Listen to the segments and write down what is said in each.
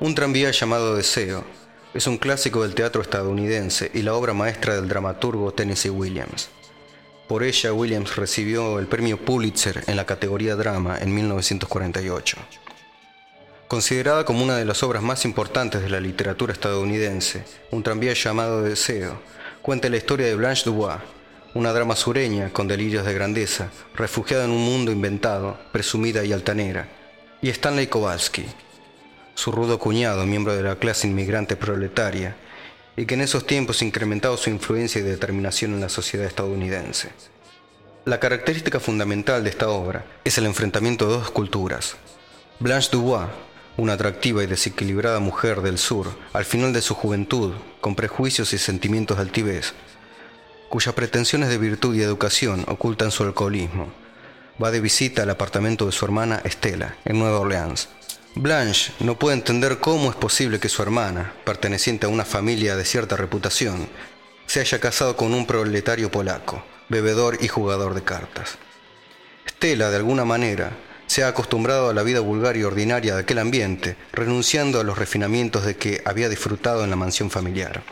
Un tranvía llamado Deseo es un clásico del teatro estadounidense y la obra maestra del dramaturgo Tennessee Williams. Por ella, Williams recibió el premio Pulitzer en la categoría drama en 1948. Considerada como una de las obras más importantes de la literatura estadounidense, Un tranvía llamado Deseo cuenta la historia de Blanche Dubois, una drama sureña con delirios de grandeza, refugiada en un mundo inventado, presumida y altanera, y Stanley Kowalski, su rudo cuñado, miembro de la clase inmigrante proletaria, y que en esos tiempos incrementado su influencia y determinación en la sociedad estadounidense. La característica fundamental de esta obra es el enfrentamiento de dos culturas. Blanche Dubois, una atractiva y desequilibrada mujer del sur, al final de su juventud, con prejuicios y sentimientos de altivez, cuyas pretensiones de virtud y educación ocultan su alcoholismo, va de visita al apartamento de su hermana Estela, en Nueva Orleans, Blanche no puede entender cómo es posible que su hermana, perteneciente a una familia de cierta reputación, se haya casado con un proletario polaco, bebedor y jugador de cartas. Stella, de alguna manera, se ha acostumbrado a la vida vulgar y ordinaria de aquel ambiente, renunciando a los refinamientos de que había disfrutado en la mansión familiar.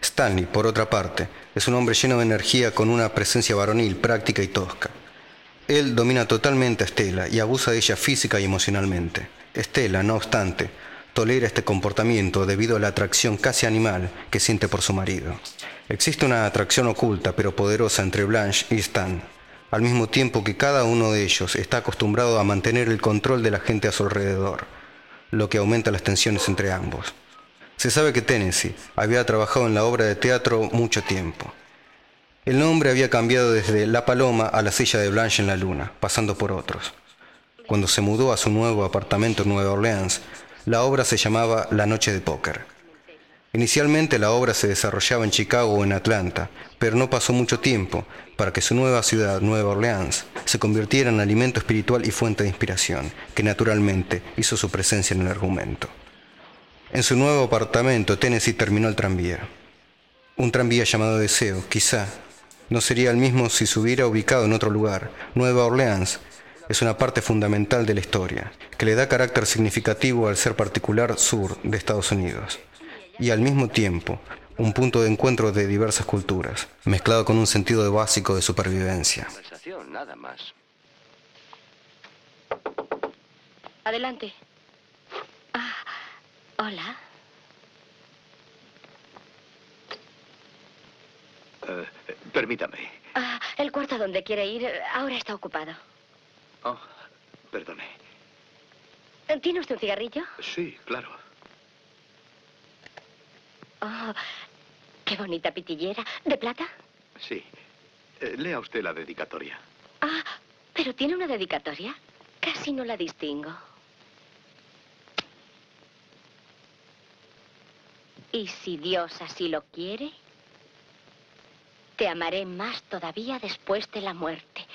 Stanley, por otra parte, es un hombre lleno de energía con una presencia varonil práctica y tosca. Él domina totalmente a Stella y abusa de ella física y emocionalmente. Estela, no obstante, tolera este comportamiento debido a la atracción casi animal que siente por su marido. Existe una atracción oculta pero poderosa entre Blanche y Stan, al mismo tiempo que cada uno de ellos está acostumbrado a mantener el control de la gente a su alrededor, lo que aumenta las tensiones entre ambos. Se sabe que Tennessee había trabajado en la obra de teatro mucho tiempo. El nombre había cambiado desde La Paloma a la silla de Blanche en la Luna, pasando por otros. Cuando se mudó a su nuevo apartamento en Nueva Orleans, la obra se llamaba La Noche de Póker. Inicialmente la obra se desarrollaba en Chicago o en Atlanta, pero no pasó mucho tiempo para que su nueva ciudad, Nueva Orleans, se convirtiera en alimento espiritual y fuente de inspiración, que naturalmente hizo su presencia en el argumento. En su nuevo apartamento, Tennessee terminó el tranvía. Un tranvía llamado Deseo, quizá, no sería el mismo si se hubiera ubicado en otro lugar. Nueva Orleans es una parte fundamental de la historia, que le da carácter significativo al ser particular sur de Estados Unidos, y al mismo tiempo un punto de encuentro de diversas culturas, mezclado con un sentido de básico de supervivencia. Nada más. Adelante. Ah, hola. Eh, permítame. Ah, el cuarto donde quiere ir ahora está ocupado. Oh, perdone. ¿Tiene usted un cigarrillo? Sí, claro. Oh, qué bonita pitillera. ¿De plata? Sí. Eh, lea usted la dedicatoria. Ah, pero tiene una dedicatoria. Casi no la distingo. Y si Dios así lo quiere, te amaré más todavía después de la muerte.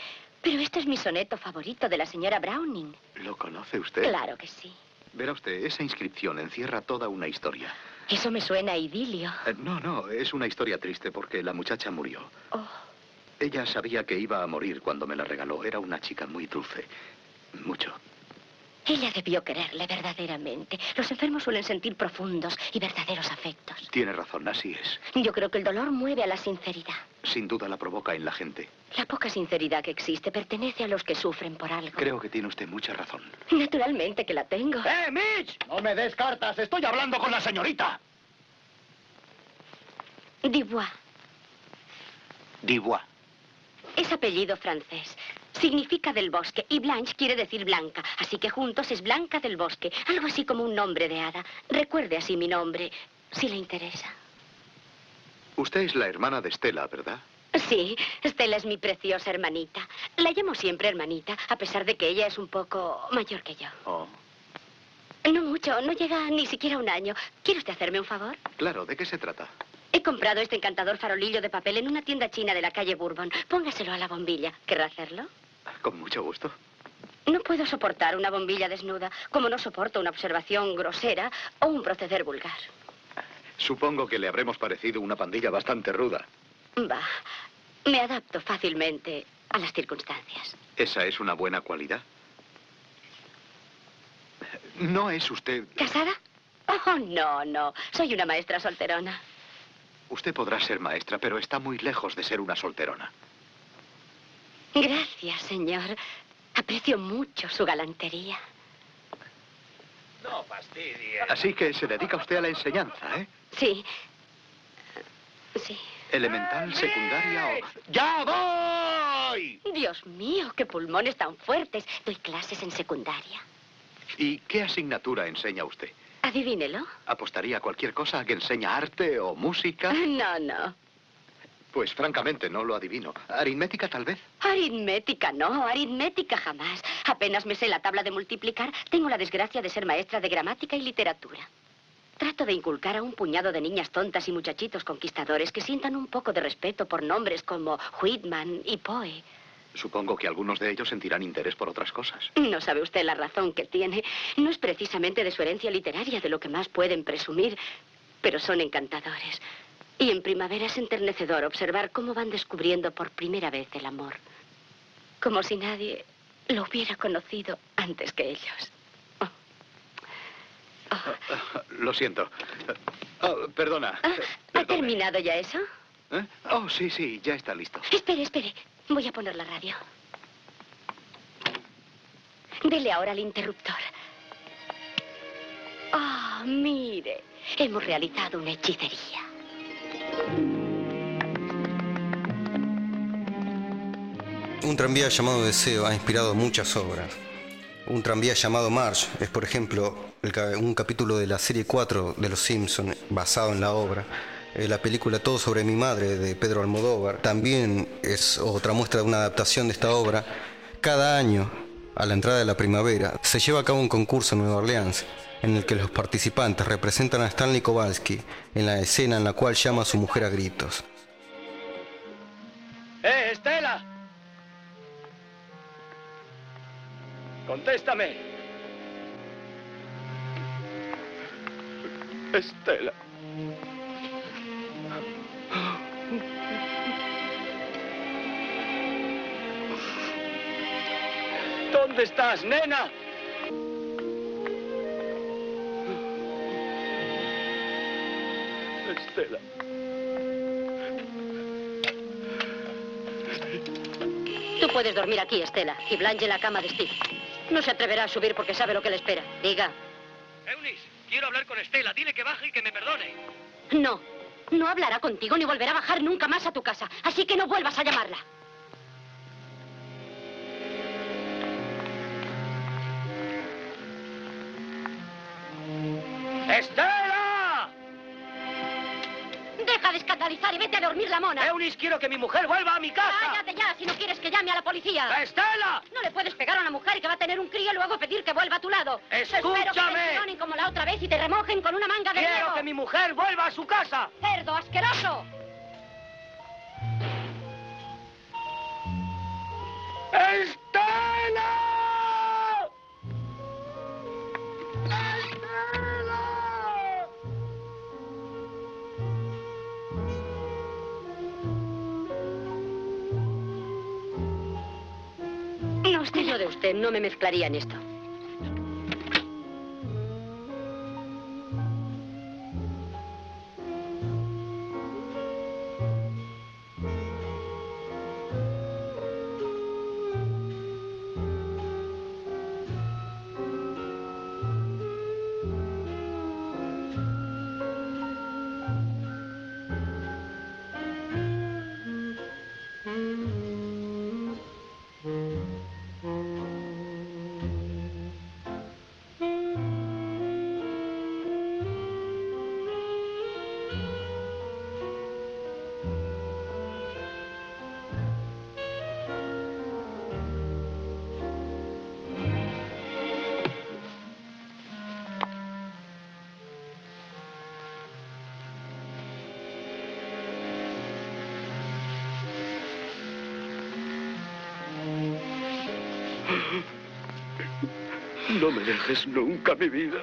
Pero este es mi soneto favorito de la señora Browning. ¿Lo conoce usted? Claro que sí. Verá usted, esa inscripción encierra toda una historia. Eso me suena a idilio. Eh, no, no, es una historia triste porque la muchacha murió. Oh. Ella sabía que iba a morir cuando me la regaló. Era una chica muy dulce. Mucho. Ella debió quererle verdaderamente. Los enfermos suelen sentir profundos y verdaderos afectos. Tiene razón, así es. Yo creo que el dolor mueve a la sinceridad. Sin duda la provoca en la gente. La poca sinceridad que existe pertenece a los que sufren por algo. Creo que tiene usted mucha razón. Naturalmente que la tengo. ¡Eh, Mitch! No me des cartas, estoy hablando con la señorita. Dubois. Dubois. Es apellido francés. Significa del bosque y Blanche quiere decir blanca, así que juntos es Blanca del Bosque, algo así como un nombre de hada. Recuerde así mi nombre, si le interesa. Usted es la hermana de Estela, ¿verdad? Sí, Stella es mi preciosa hermanita. La llamo siempre hermanita, a pesar de que ella es un poco mayor que yo. Oh, No mucho, no llega ni siquiera un año. ¿Quiere usted hacerme un favor? claro, ¿de qué se trata? He comprado este encantador farolillo de papel en una tienda china de la calle Bourbon. Póngaselo a la bombilla. ¿Querrá hacerlo? Con mucho gusto. No puedo soportar una bombilla desnuda, como no soporto una observación grosera o un proceder vulgar. Supongo que le habremos parecido una pandilla bastante ruda. Va, me adapto fácilmente a las circunstancias. ¿Esa es una buena cualidad? ¿No es usted... ¿Casada? Oh, no, no. Soy una maestra solterona. Usted podrá ser maestra, pero está muy lejos de ser una solterona. Gracias, señor. Aprecio mucho su galantería. No fastidia. Así que se dedica usted a la enseñanza, ¿eh? Sí. Sí. Elemental, secundaria o... ¡Ya voy! Dios mío, qué pulmones tan fuertes. Doy clases en secundaria. ¿Y qué asignatura enseña usted? Adivínelo. ¿Apostaría a cualquier cosa que enseña arte o música? No, no. Pues francamente no lo adivino. ¿Aritmética tal vez? Aritmética, no, aritmética jamás. Apenas me sé la tabla de multiplicar, tengo la desgracia de ser maestra de gramática y literatura. Trato de inculcar a un puñado de niñas tontas y muchachitos conquistadores que sientan un poco de respeto por nombres como Whitman y Poe. Supongo que algunos de ellos sentirán interés por otras cosas. No sabe usted la razón que tiene. No es precisamente de su herencia literaria de lo que más pueden presumir, pero son encantadores. Y en primavera es enternecedor observar cómo van descubriendo por primera vez el amor. Como si nadie lo hubiera conocido antes que ellos. Oh. Oh. Lo siento. Oh, perdona. Ah, ¿Ha Perdone. terminado ya eso? ¿Eh? Oh, sí, sí, ya está listo. Espere, espere. Voy a poner la radio. Dele ahora al interruptor. Ah, mire. Hemos realizado una hechicería. Un tranvía llamado Deseo ha inspirado muchas obras. Un tranvía llamado March es, por ejemplo, un capítulo de la serie 4 de Los Simpson basado en la obra. Eh, La película Todo sobre mi madre de Pedro Almodóvar también es otra muestra de una adaptación de esta obra. Cada año, a la entrada de la primavera, se lleva a cabo un concurso en Nueva Orleans en el que los participantes representan a Stanley Kowalski en la escena en la cual llama a su mujer a gritos. ¡Eh, Estela! Contéstame. Estela. ¿Dónde estás, nena? Estela. Tú puedes dormir aquí, Estela, y Blanche en la cama de Steve. No se atreverá a subir porque sabe lo que le espera. Diga. Eunice, quiero hablar con Estela. Dile que baje y que me perdone. No. No hablará contigo ni volverá a bajar nunca más a tu casa. Así que no vuelvas a llamarla. ¡Estela! Deja de escandalizar y vete a dormir la mona. Eunice, quiero que mi mujer vuelva a mi casa. Cállate ya si no quieres que llame a la policía. ¡Estela! No le puedes pegar a una mujer que va a tener un crío y luego pedir que vuelva a tu lado. Espero que te ¡Escúchame! como la otra vez y te remojen con una manga de Quiero hielo. que mi mujer vuelva a su casa. ¡Cerdo asqueroso! ¡Estela! No, usted lo de usted. No me mezclaría en esto. No me dejes nunca, mi vida.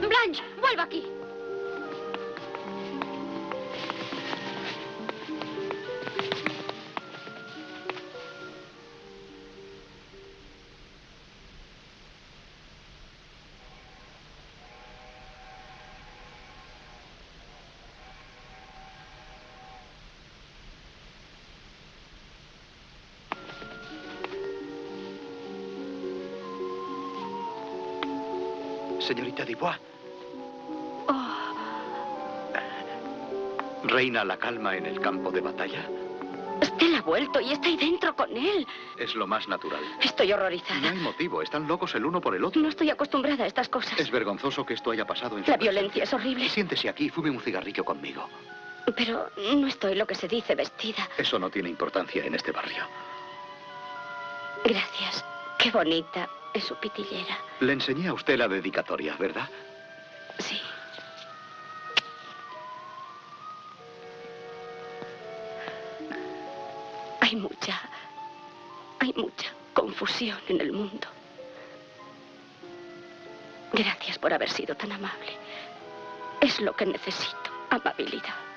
Blanche, vuelva aquí. ¿Reina la calma en el campo de batalla? Stella ha vuelto y está ahí dentro con él. Es lo más natural. Estoy No horrorizada. hay motivo, están locos el uno por el otro. No estoy acostumbrada a estas cosas. Es vergonzoso que esto haya pasado en su La violencia es horrible. Siéntese aquí y fume un cigarrillo conmigo. Pero no estoy lo que se dice vestida. Eso no tiene importancia en este barrio. Gracias. Qué bonita es su pitillera. Le enseñé a usted la dedicatoria, ¿verdad? Sí. Hay mucha, hay mucha confusión en el mundo. Gracias por haber sido tan amable. Es lo que necesito, amabilidad.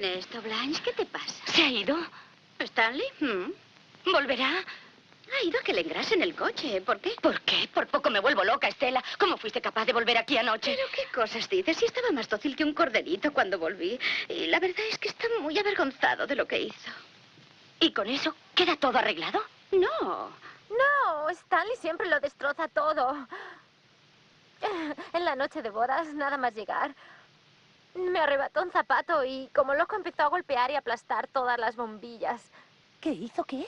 Mía. ¿A qué viene esto, Blanche? ¿Qué te pasa? ¿Se ha ido? ¿Stanley? ¿Mm? ¿Volverá? Ha ido a que le engrasen el coche. ¿Por qué? ¿Por qué? Por poco me vuelvo loca, Estela. ¿Cómo fuiste capaz de volver aquí anoche? ¿Pero qué cosas dices? Si estaba más dócil que un corderito cuando volví. Y la verdad es que está muy avergonzado de lo que hizo. ¿Y con eso queda todo arreglado? No. No, Stanley siempre lo destroza todo. En la noche de bodas, nada más llegar, me arrebató un zapato y como loco empezó a golpear y aplastar todas las bombillas. ¿Qué hizo qué?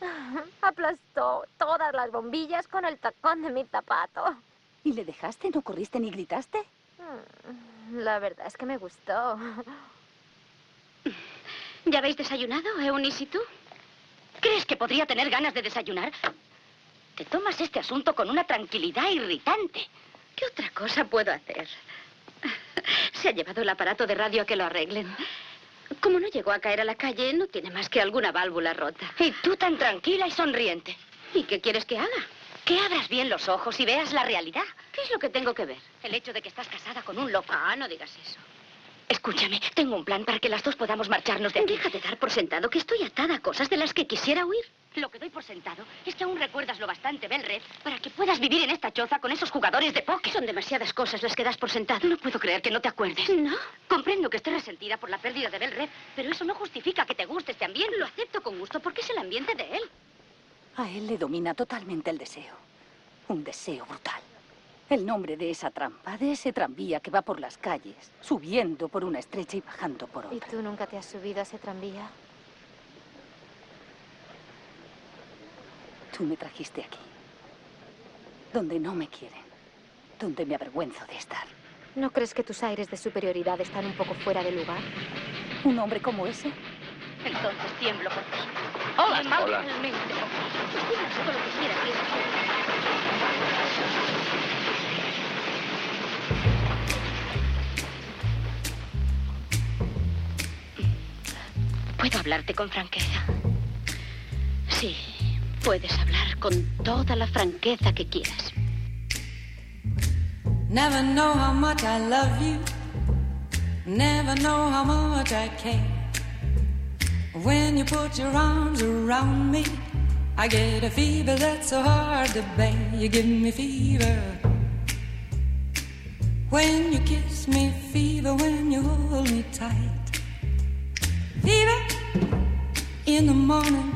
Aplastó todas las bombillas con el tacón de mi zapato. ¿Y le dejaste? ¿No corriste ni gritaste? Mm, La verdad es que me gustó. ¿Ya habéis desayunado, Eunice y tú? ¿Crees que podría tener ganas de desayunar? Te tomas este asunto con una tranquilidad irritante. ¿Qué otra cosa puedo hacer? Se ha llevado el aparato de radio a que lo arreglen. Como no llegó a caer a la calle, no tiene más que alguna válvula rota. Y tú tan tranquila y sonriente. ¿Y qué quieres que haga? Que abras bien los ojos y veas la realidad. ¿Qué es lo que tengo que ver? El hecho de que estás casada con un loco. Ah, no digas eso. Escúchame, tengo un plan para que las dos podamos marcharnos de aquí. Déjate dar por sentado que estoy atada a cosas de las que quisiera huir. Lo que doy por sentado es que aún recuerdas lo bastante, Belred, para que puedas vivir en esta choza con esos jugadores de póker. Son demasiadas cosas las que das por sentado. No puedo creer que no te acuerdes. ¿No? Comprendo que estés resentida por la pérdida de Belred, pero eso no justifica que te guste este ambiente. Lo acepto con gusto porque es el ambiente de él. A él le domina totalmente el deseo. Un deseo brutal. El nombre de esa trampa, de ese tranvía que va por las calles, subiendo por una estrecha y bajando por ¿Y otra. tú nunca te has subido a ese tranvía? Tú me trajiste aquí. Donde no me quieren. Donde me avergüenzo de estar. ¿No crees que tus aires de superioridad están un poco fuera de lugar? Un hombre como ese Entonces tiemblo por ti. Hola, hola. por lo que quieras. ¿Puedo hablarte con franqueza? Sí, puedes hablar con toda la franqueza que quieras. Never know how much I love you. Never know how much I care. When you put your arms around me, I get a fever that's so hard to bear. You give me fever. When you kiss me, fever. When you hold me tight. Fever in the morning,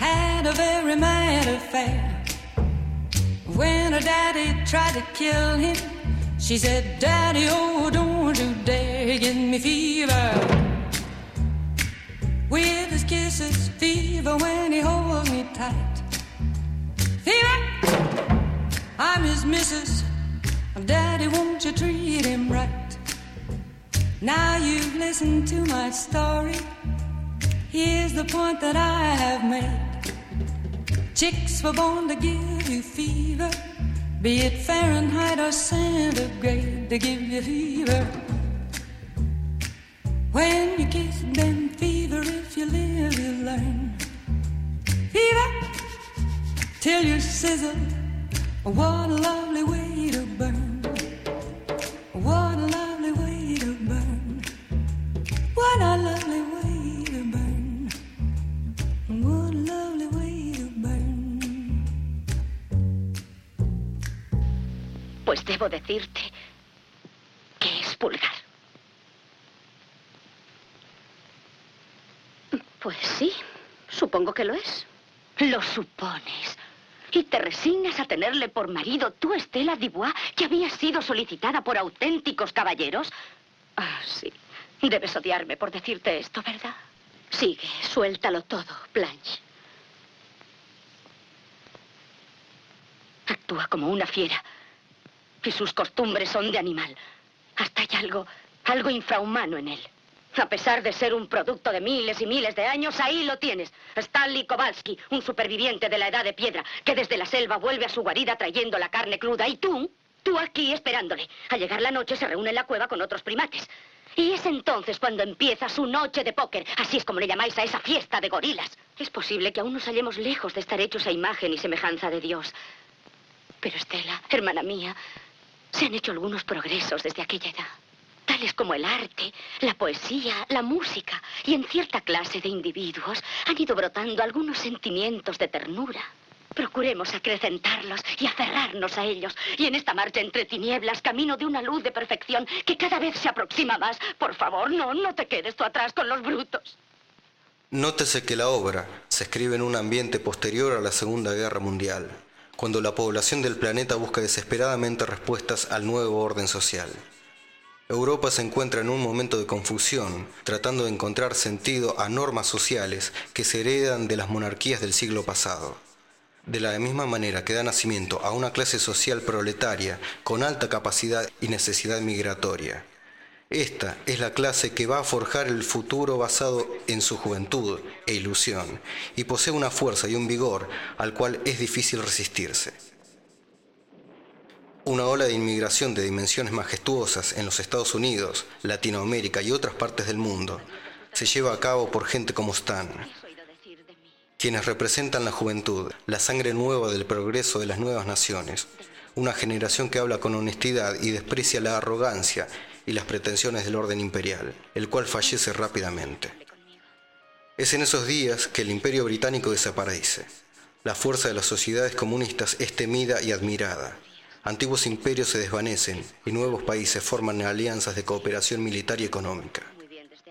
had a very mad affair. When her daddy tried to kill him, she said, Daddy, oh, don't you dare give me fever. With his kisses, fever when he holds me tight. Fever, I'm his missus. Daddy, won't you treat him right? Now you've listened to my story. Here's the point that I have made. Chicks were born to give you fever, be it Fahrenheit or centigrade, to give you fever. When you kiss them, fever, if you live, you learn. Fever, till you sizzle. What a lovely way to burn. Debo decirte que es vulgar. Pues sí, supongo que lo es. Lo supones. Y te resignas a tenerle por marido tú, Estela Dubois, que había sido solicitada por auténticos caballeros. Ah, sí. Debes odiarme por decirte esto, ¿verdad? Sigue, suéltalo todo, Blanche. Actúa como una fiera. Y sus costumbres son de animal. Hasta hay algo, algo infrahumano en él. A pesar de ser un producto de miles y miles de años, ahí lo tienes. Stanley Kowalski, un superviviente de la edad de piedra, que desde la selva vuelve a su guarida trayendo la carne cruda. Y tú, tú aquí esperándole. Al llegar la noche se reúne en la cueva con otros primates. Y es entonces cuando empieza su noche de póker. Así es como le llamáis a esa fiesta de gorilas. Es posible que aún nos hallemos lejos de estar hechos a imagen y semejanza de Dios. Pero Estela, hermana mía, se han hecho algunos progresos desde aquella edad. Tales como el arte, la poesía, la música y en cierta clase de individuos han ido brotando algunos sentimientos de ternura. Procuremos acrecentarlos y aferrarnos a ellos. Y en esta marcha entre tinieblas, camino de una luz de perfección que cada vez se aproxima más. Por favor, no, no te quedes tú atrás con los brutos. Nótese que la obra se escribe en un ambiente posterior a la Segunda Guerra Mundial, cuando la población del planeta busca desesperadamente respuestas al nuevo orden social. Europa se encuentra en un momento de confusión, tratando de encontrar sentido a normas sociales que se heredan de las monarquías del siglo pasado. De la misma manera que da nacimiento a una clase social proletaria con alta capacidad y necesidad migratoria. Esta es la clase que va a forjar el futuro basado en su juventud e ilusión, y posee una fuerza y un vigor al cual es difícil resistirse. Una ola de inmigración de dimensiones majestuosas en los Estados Unidos, Latinoamérica y otras partes del mundo se lleva a cabo por gente como Stan, quienes representan la juventud, la sangre nueva del progreso de las nuevas naciones, una generación que habla con honestidad y desprecia la arrogancia y las pretensiones del orden imperial, el cual fallece rápidamente. Es en esos días que el imperio británico desaparece. La fuerza de las sociedades comunistas es temida y admirada. Antiguos imperios se desvanecen y nuevos países forman alianzas de cooperación militar y económica.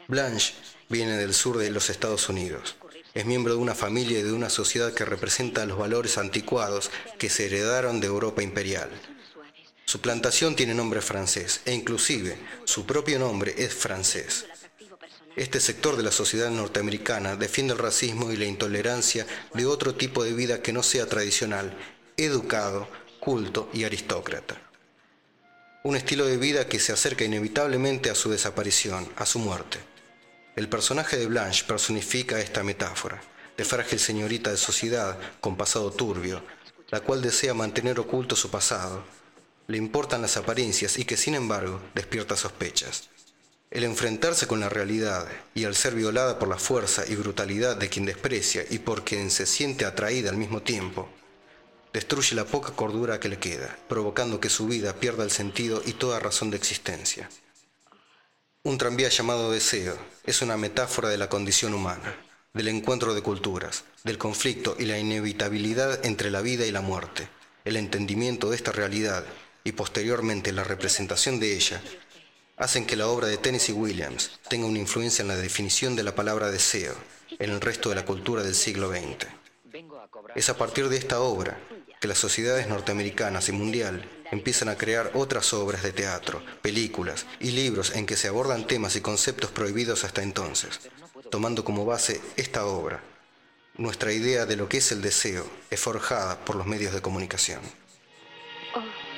Blanche viene del sur de los Estados Unidos. Es miembro de una familia y de una sociedad que representa los valores anticuados que se heredaron de Europa imperial. Su plantación tiene nombre francés e inclusive su propio nombre es francés. Este sector de la sociedad norteamericana defiende el racismo y la intolerancia de otro tipo de vida que no sea tradicional, educado, culto y aristócrata. Un estilo de vida que se acerca inevitablemente a su desaparición, a su muerte. El personaje de Blanche personifica esta metáfora, de frágil señorita de sociedad con pasado turbio, la cual desea mantener oculto su pasado. Le importan las apariencias y que sin embargo despierta sospechas. El enfrentarse con la realidad y al ser violada por la fuerza y brutalidad de quien desprecia y por quien se siente atraída al mismo tiempo, destruye la poca cordura que le queda, provocando que su vida pierda el sentido y toda razón de existencia. Un tranvía llamado deseo es una metáfora de la condición humana, del encuentro de culturas, del conflicto y la inevitabilidad entre la vida y la muerte. El entendimiento de esta realidad y posteriormente la representación de ella hacen que la obra de Tennessee Williams tenga una influencia en la definición de la palabra deseo en el resto de la cultura del siglo XX. Es a partir de esta obra que las sociedades norteamericanas y mundial empiezan a crear otras obras de teatro, películas y libros en que se abordan temas y conceptos prohibidos hasta entonces, tomando como base esta obra. Nuestra idea de lo que es el deseo es forjada por los medios de comunicación. Oh.